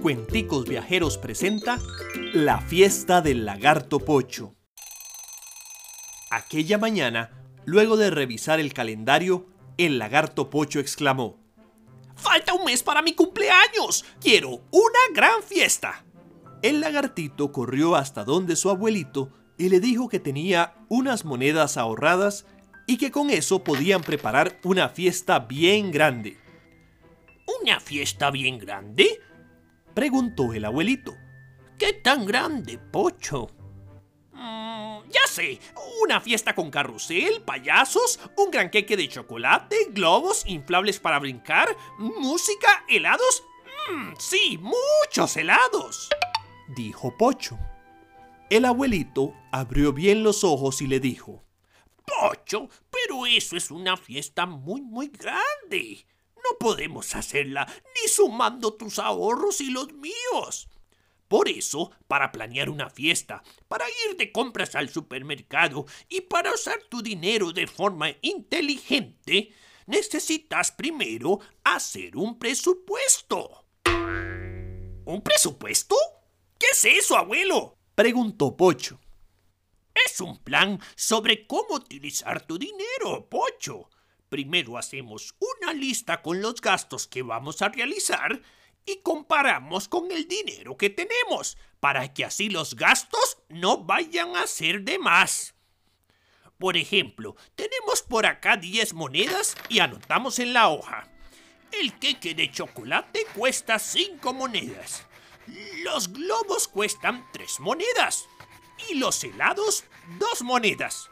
Cuenticos Viajeros presenta La fiesta del lagarto Pocho. Aquella mañana, luego de revisar el calendario, el lagarto Pocho exclamó: ¡Falta un mes para mi cumpleaños! ¡Quiero una gran fiesta! El lagartito corrió hasta donde su abuelito y le dijo que tenía unas monedas ahorradas y que con eso podían preparar una fiesta bien grande. ¿Una fiesta bien grande? Preguntó el abuelito. ¿Qué tan grande, Pocho? Mm, ya sé, una fiesta con carrusel, payasos, un gran queque de chocolate, globos inflables para brincar, música, helados. Mm, sí, muchos helados, dijo Pocho. El abuelito abrió bien los ojos y le dijo, Pocho, pero eso es una fiesta muy, muy grande. No podemos hacerla ni sumando tus ahorros y los míos. Por eso, para planear una fiesta, para ir de compras al supermercado y para usar tu dinero de forma inteligente, necesitas primero hacer un presupuesto. ¿Un presupuesto? ¿Qué es eso, abuelo? preguntó Pocho. Es un plan sobre cómo utilizar tu dinero, Pocho. Primero hacemos lista con los gastos que vamos a realizar y comparamos con el dinero que tenemos, para que así los gastos no vayan a ser de más. Por ejemplo, tenemos por acá 10 monedas y anotamos en la hoja. El queque de chocolate cuesta 5 monedas. Los globos cuestan 3 monedas. Y los helados, 2 monedas.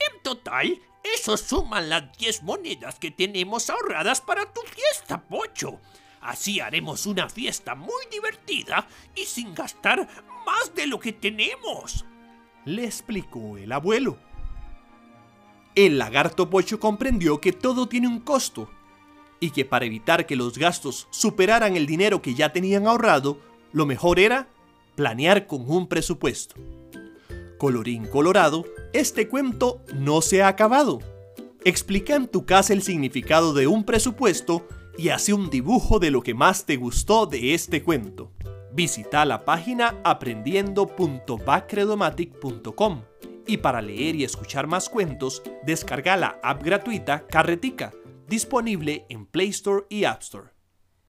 En total, eso suman las 10 monedas que tenemos ahorradas para tu fiesta, Pocho. Así haremos una fiesta muy divertida y sin gastar más de lo que tenemos. Le explicó el abuelo. El lagarto Pocho comprendió que todo tiene un costo y que para evitar que los gastos superaran el dinero que ya tenían ahorrado, lo mejor era planear con un presupuesto. Colorín colorado, este cuento no se ha acabado. Explica en tu casa el significado de un presupuesto y hace un dibujo de lo que más te gustó de este cuento. Visita la página aprendiendo.bacredomatic.com y para leer y escuchar más cuentos, descarga la app gratuita Carretica, disponible en Play Store y App Store.